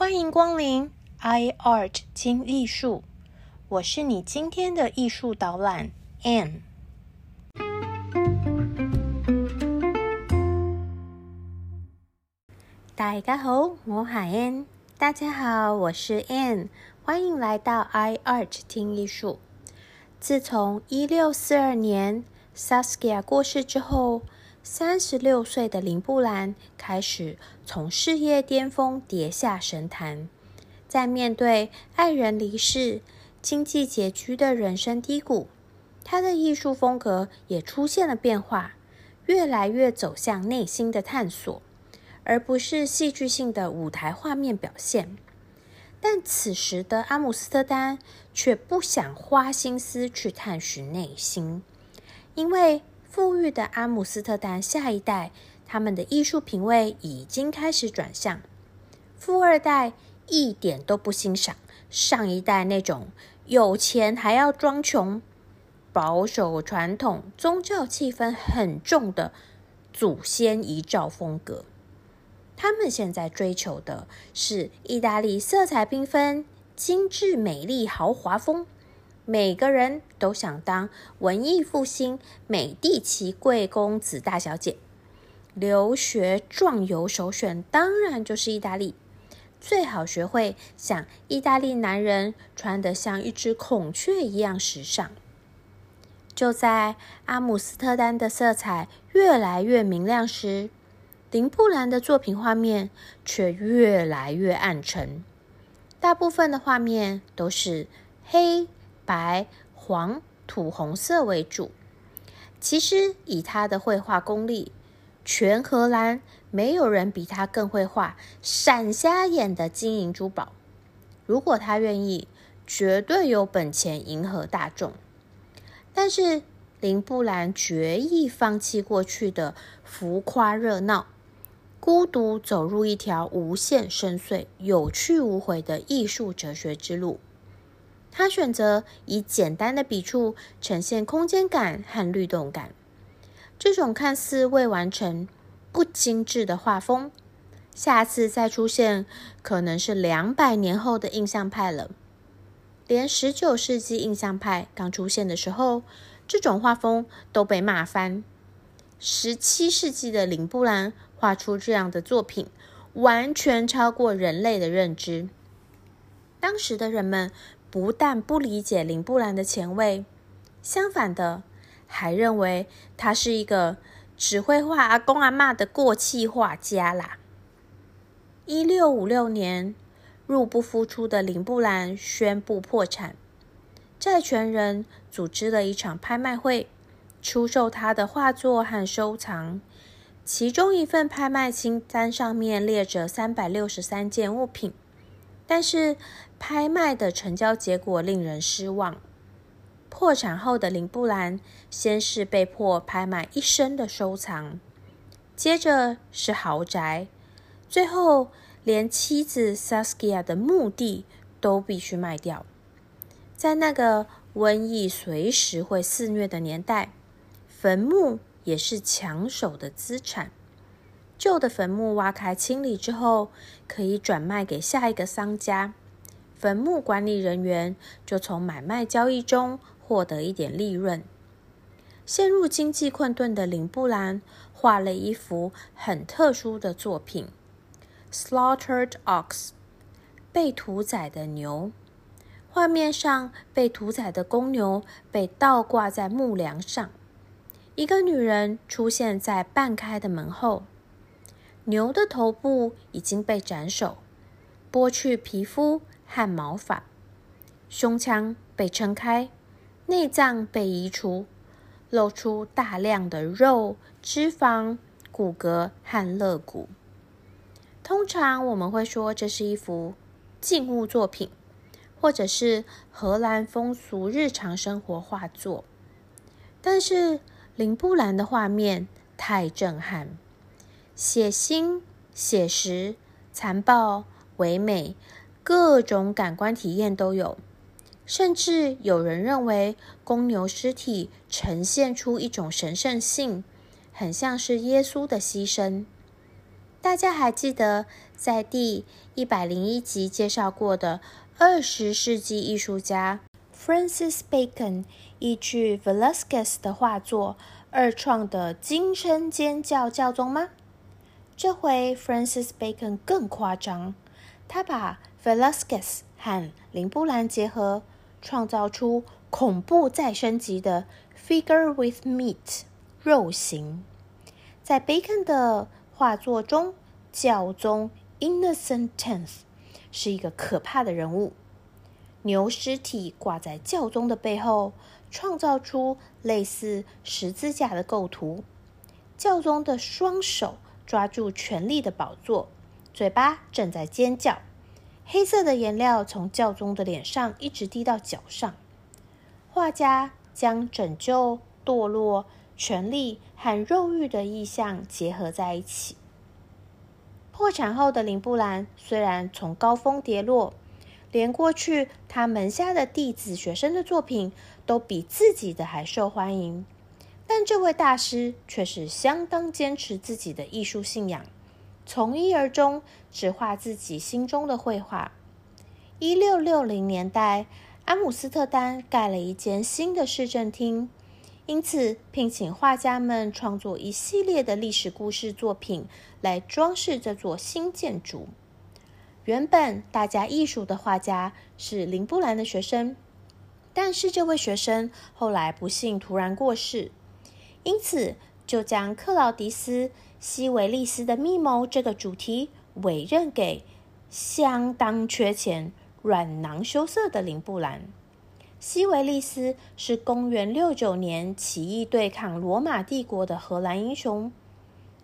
欢迎光临 iArt 听艺术，我是你今天的艺术导览 Anne。大家好，我是 Anne。大家好，我是 Anne。欢迎来到 iArt 听艺术。自从一六四二年 Saskia 过世之后，三十六岁的林布兰开始从事业巅峰跌下神坛。在面对爱人离世、经济拮据的人生低谷，他的艺术风格也出现了变化，越来越走向内心的探索，而不是戏剧性的舞台画面表现。但此时的阿姆斯特丹却不想花心思去探寻内心，因为富裕的阿姆斯特丹下一代，他们的艺术品味已经开始转向。富二代一点都不欣赏上一代那种有钱还要装穷、保守传统、宗教气氛很重的祖先遗照风格。他们现在追求的是意大利色彩缤纷、精致美丽、豪华风。每个人都想当文艺复兴美第奇贵公子大小姐。留学壮游首选当然就是意大利，最好学会像意大利男人穿得像一只孔雀一样时尚。就在阿姆斯特丹的色彩越来越明亮时。林布兰的作品画面却越来越暗沉，大部分的画面都是黑白黄土红色为主。其实以他的绘画功力，全荷兰没有人比他更会画闪瞎眼的金银珠宝。如果他愿意，绝对有本钱迎合大众。但是林布兰决意放弃过去的浮夸热闹。孤独走入一条无限深邃、有去无回的艺术哲学之路。他选择以简单的笔触呈现空间感和律动感。这种看似未完成、不精致的画风，下次再出现可能是两百年后的印象派了。连十九世纪印象派刚出现的时候，这种画风都被骂翻。十七世纪的林布兰。画出这样的作品，完全超过人类的认知。当时的人们不但不理解林布兰的前卫，相反的，还认为他是一个只会画阿公阿妈的过气画家啦。一六五六年，入不敷出的林布兰宣布破产，债权人组织了一场拍卖会，出售他的画作和收藏。其中一份拍卖清单上面列着三百六十三件物品，但是拍卖的成交结果令人失望。破产后的林布兰先是被迫拍卖一生的收藏，接着是豪宅，最后连妻子 Saskia 的墓地都必须卖掉。在那个瘟疫随时会肆虐的年代，坟墓。也是抢手的资产。旧的坟墓挖开清理之后，可以转卖给下一个商家，坟墓管理人员就从买卖交易中获得一点利润。陷入经济困顿的林布兰画了一幅很特殊的作品《Slaughtered Ox》（被屠宰的牛）。画面上被屠宰的公牛被倒挂在木梁上。一个女人出现在半开的门后，牛的头部已经被斩首，剥去皮肤和毛发，胸腔被撑开，内脏被移除，露出大量的肉、脂肪、骨骼和肋骨。通常我们会说这是一幅静物作品，或者是荷兰风俗日常生活画作，但是。林布兰的画面太震撼，血腥、写实、残暴、唯美，各种感官体验都有。甚至有人认为，公牛尸体呈现出一种神圣性，很像是耶稣的牺牲。大家还记得在第一百零一集介绍过的二十世纪艺术家 Francis Bacon 依据 Velasquez 的画作二创的惊声尖叫教宗吗？这回 Francis Bacon 更夸张，他把 Velasquez 和林布兰结合，创造出恐怖再升级的 Figure with Meat 肉形。在 Bacon 的画作中，教宗 Innocent Tenth 是一个可怕的人物。牛尸体挂在教宗的背后，创造出类似十字架的构图。教宗的双手抓住权力的宝座，嘴巴正在尖叫。黑色的颜料从教宗的脸上一直滴到脚上。画家将拯救、堕落、权力和肉欲的意象结合在一起。破产后的林布兰虽然从高峰跌落，连过去他门下的弟子、学生的作品都比自己的还受欢迎，但这位大师却是相当坚持自己的艺术信仰，从一而终，只画自己心中的绘画。一六六零年代，阿姆斯特丹盖了一间新的市政厅，因此聘请画家们创作一系列的历史故事作品来装饰这座新建筑。原本大家艺术的画家是林布兰的学生，但是这位学生后来不幸突然过世，因此就将克劳迪斯·西维利斯的密谋这个主题委任给相当缺钱、软囊羞涩的林布兰。西维利斯是公元六九年起义对抗罗马帝国的荷兰英雄，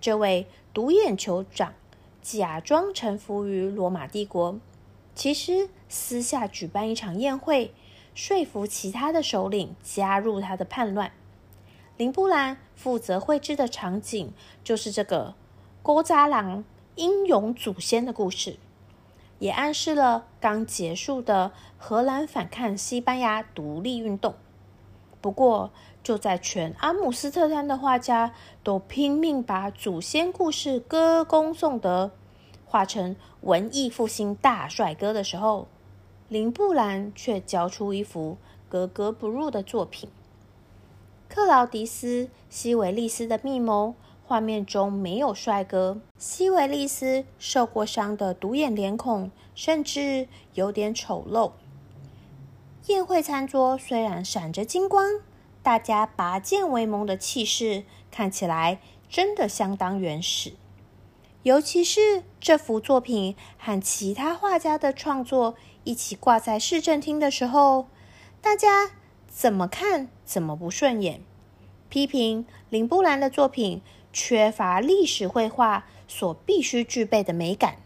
这位独眼酋长。假装臣服于罗马帝国，其实私下举办一场宴会，说服其他的首领加入他的叛乱。林布兰负责绘制的场景就是这个郭扎郎英勇祖先的故事，也暗示了刚结束的荷兰反抗西班牙独立运动。不过，就在全阿姆斯特丹的画家都拼命把祖先故事歌功颂德，画成文艺复兴大帅哥的时候，林布兰却交出一幅格格不入的作品——克劳迪斯·西维利斯的密谋。画面中没有帅哥，西维利斯受过伤的独眼脸孔，甚至有点丑陋。宴会餐桌虽然闪着金光，大家拔剑为盟的气势看起来真的相当原始。尤其是这幅作品和其他画家的创作一起挂在市政厅的时候，大家怎么看怎么不顺眼，批评林布兰的作品缺乏历史绘画所必须具备的美感，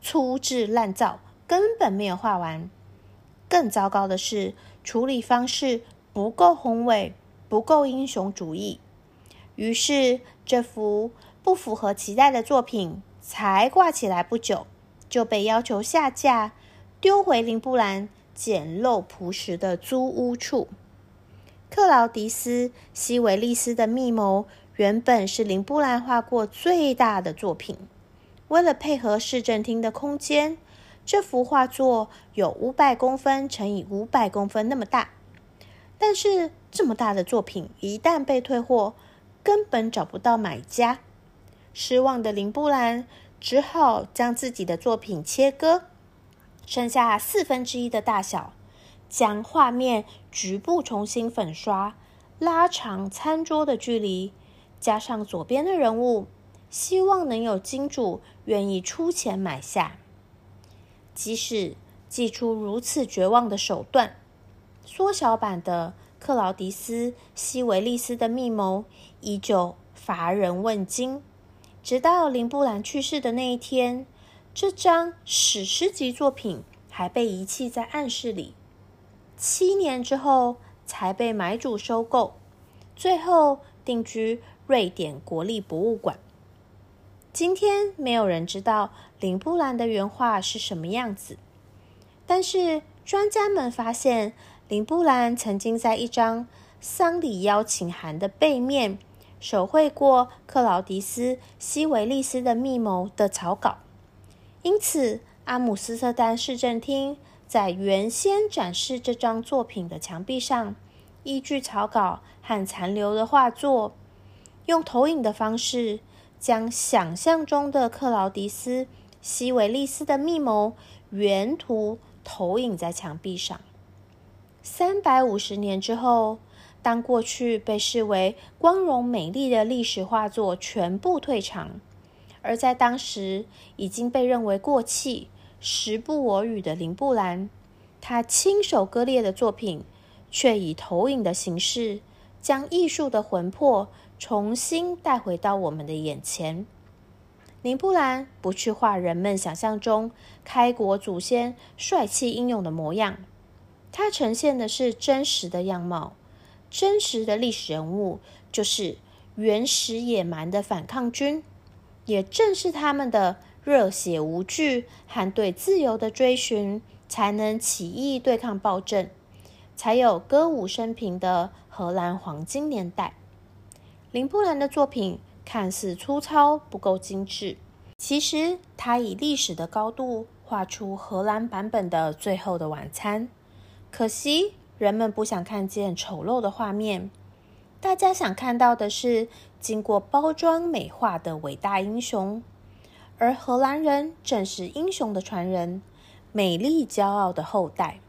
粗制滥造，根本没有画完。更糟糕的是，处理方式不够宏伟，不够英雄主义。于是，这幅不符合期待的作品才挂起来不久，就被要求下架，丢回林布兰简陋朴实的租屋处。克劳迪斯·西维利斯的密谋原本是林布兰画过最大的作品，为了配合市政厅的空间。这幅画作有五百公分乘以五百公分那么大，但是这么大的作品一旦被退货，根本找不到买家。失望的林布兰只好将自己的作品切割，剩下四分之一的大小，将画面局部重新粉刷，拉长餐桌的距离，加上左边的人物，希望能有金主愿意出钱买下。即使祭出如此绝望的手段，缩小版的克劳迪斯·西维利斯的密谋依旧乏人问津。直到林布兰去世的那一天，这张史诗级作品还被遗弃在暗室里。七年之后，才被买主收购，最后定居瑞典国立博物馆。今天没有人知道林布兰的原画是什么样子，但是专家们发现，林布兰曾经在一张丧礼邀请函的背面手绘过克劳迪斯·西维利斯的密谋的草稿，因此阿姆斯特丹市政厅在原先展示这张作品的墙壁上，依据草稿和残留的画作，用投影的方式将想象中的克劳迪斯·西维利斯的密谋原图投影在墙壁上。三百五十年之后。当过去被视为光荣美丽的历史画作全部退场，而在当时已经被认为过气、时不我与的林布兰，他亲手割裂的作品，却以投影的形式，将艺术的魂魄重新带回到我们的眼前。林布兰不去画人们想象中开国祖先帅气英勇的模样，他呈现的是真实的样貌。真实的历史人物就是原始野蛮的反抗军，也正是他们的热血无惧和对自由的追寻，才能起义对抗暴政，才有歌舞升平的荷兰黄金年代。林布兰的作品看似粗糙不够精致，其实他以历史的高度画出荷兰版本的《最后的晚餐》，可惜。人们不想看见丑陋的画面，大家想看到的是经过包装美化的伟大英雄。而荷兰人正是英雄的传人，美丽骄傲的后代。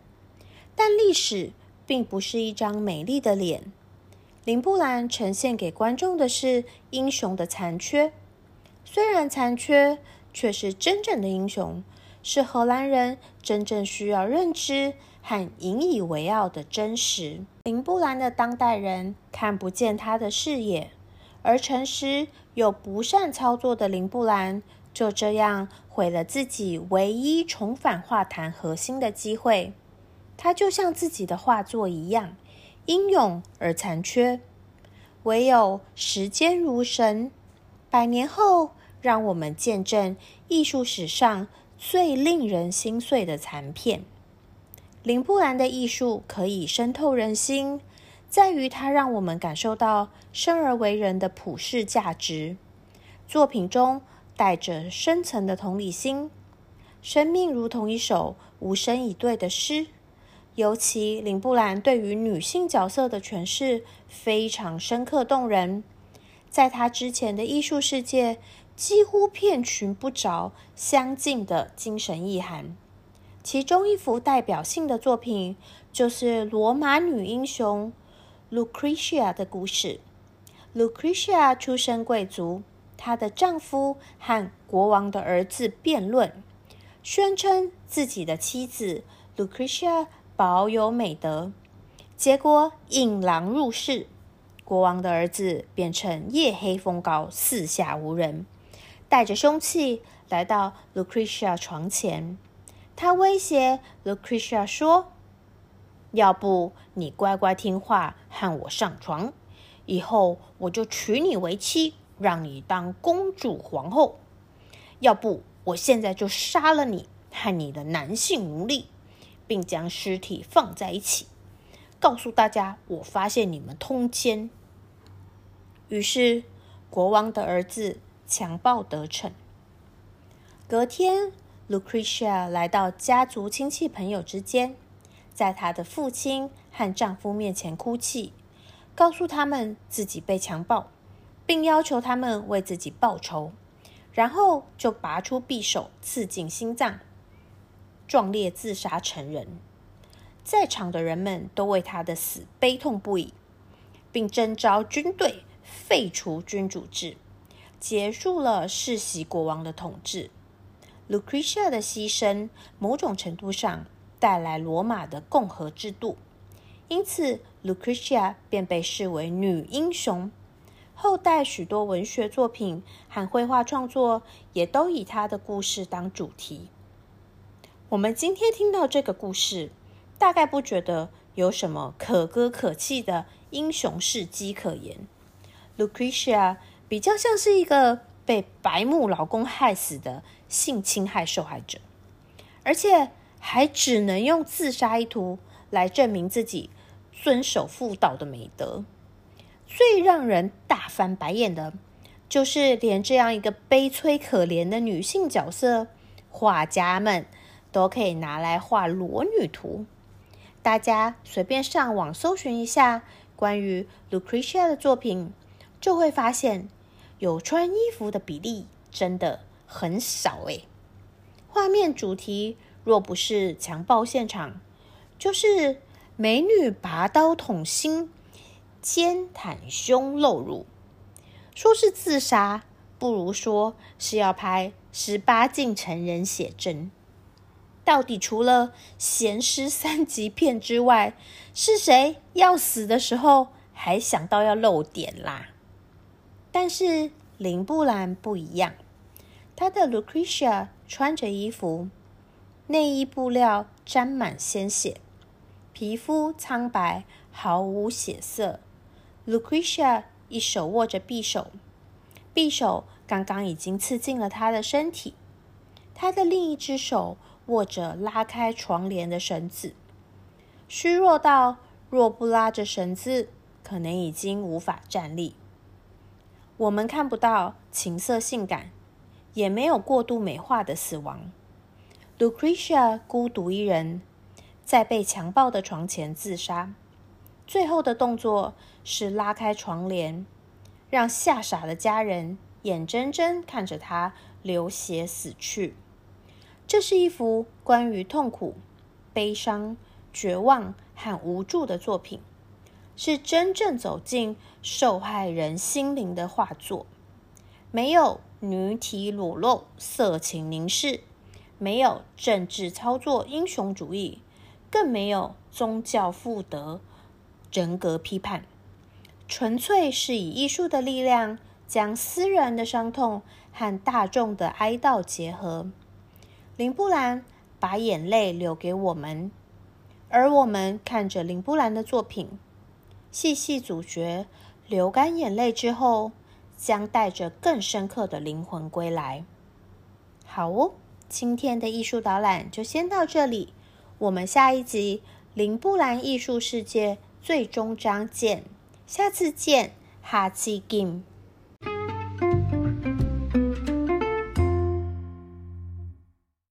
但历史并不是一张美丽的脸，林布兰呈现给观众的是英雄的残缺。虽然残缺，却是真正的英雄，是荷兰人真正需要认知。和引以为傲的真实。林布兰的当代人看不见他的视野，而诚实又不善操作的林布兰就这样毁了自己唯一重返画坛核心的机会。他就像自己的画作一样，英勇而残缺。唯有时间如神，百年后让我们见证艺术史上最令人心碎的残片。林布兰的艺术可以深透人心，在于它让我们感受到生而为人的普世价值。作品中带着深层的同理心，生命如同一首无声以对的诗。尤其林布兰对于女性角色的诠释非常深刻动人，在他之前的艺术世界几乎遍寻不着相近的精神意涵。其中一幅代表性的作品就是罗马女英雄 Lucretia 的故事。Lucretia 出身贵族，她的丈夫和国王的儿子辩论，宣称自己的妻子 Lucretia 保有美德，结果引狼入室，国王的儿子变成夜黑风高、四下无人，带着凶器来到 Lucretia 床前。他威胁 Lucretia 说：“要不你乖乖听话和我上床，以后我就娶你为妻，让你当公主皇后；要不我现在就杀了你和你的男性奴隶，并将尸体放在一起，告诉大家我发现你们通奸。”于是国王的儿子强暴得逞。隔天。Lucretia 来到家族亲戚朋友之间，在她的父亲和丈夫面前哭泣，告诉他们自己被强暴，并要求他们为自己报仇。然后就拔出匕首刺进心脏，壮烈自杀成人。在场的人们都为他的死悲痛不已，并征召军队废除君主制，结束了世袭国王的统治。Lucretia 的牺牲，某种程度上带来罗马的共和制度，因此 Lucretia 便被视为女英雄。后代许多文学作品和绘画创作也都以他的故事当主题。我们今天听到这个故事，大概不觉得有什么可歌可泣的英雄事迹可言。Lucretia 比较像是一个被白目老公害死的。性侵害受害者，而且还只能用自杀一图来证明自己遵守妇道的美德。最让人大翻白眼的，就是连这样一个悲催可怜的女性角色，画家们都可以拿来画裸女图。大家随便上网搜寻一下关于 Lucretia 的作品，就会发现有穿衣服的比例真的很少诶。画面主题若不是强暴现场，就是美女拔刀捅心、肩袒胸露乳。说是自杀，不如说是要拍十八禁成人写真。到底除了咸湿三级片之外，是谁要死的时候还想到要露点啦？但是林布兰不一样，她的 Lucretia 穿着衣服，内衣布料沾满鲜血，皮肤苍白毫无血色。Lucretia 一手握着匕首，匕首刚刚已经刺进了她的身体，她的另一只手。握着拉开床帘的绳子，虚弱到若不拉着绳子，可能已经无法站立。我们看不到情色性感，也没有过度美化的死亡。Lucretia 孤独一人，在被强暴的床前自杀。最后的动作是拉开床帘，让吓傻的家人眼睁睁看着他流血死去。这是一幅关于痛苦、悲伤、绝望和无助的作品，是真正走进受害人心灵的画作。没有女体裸露、色情凝视，没有政治操作、英雄主义，更没有宗教负德、人格批判，纯粹是以艺术的力量，将私人的伤痛和大众的哀悼结合。林布兰把眼泪留给我们，而我们看着林布兰的作品，细细咀嚼，流干眼泪之后，将带着更深刻的灵魂归来。好哦，今天的艺术导览就先到这里，我们下一集《林布兰艺术世界》最终章见，下次见，哈基金。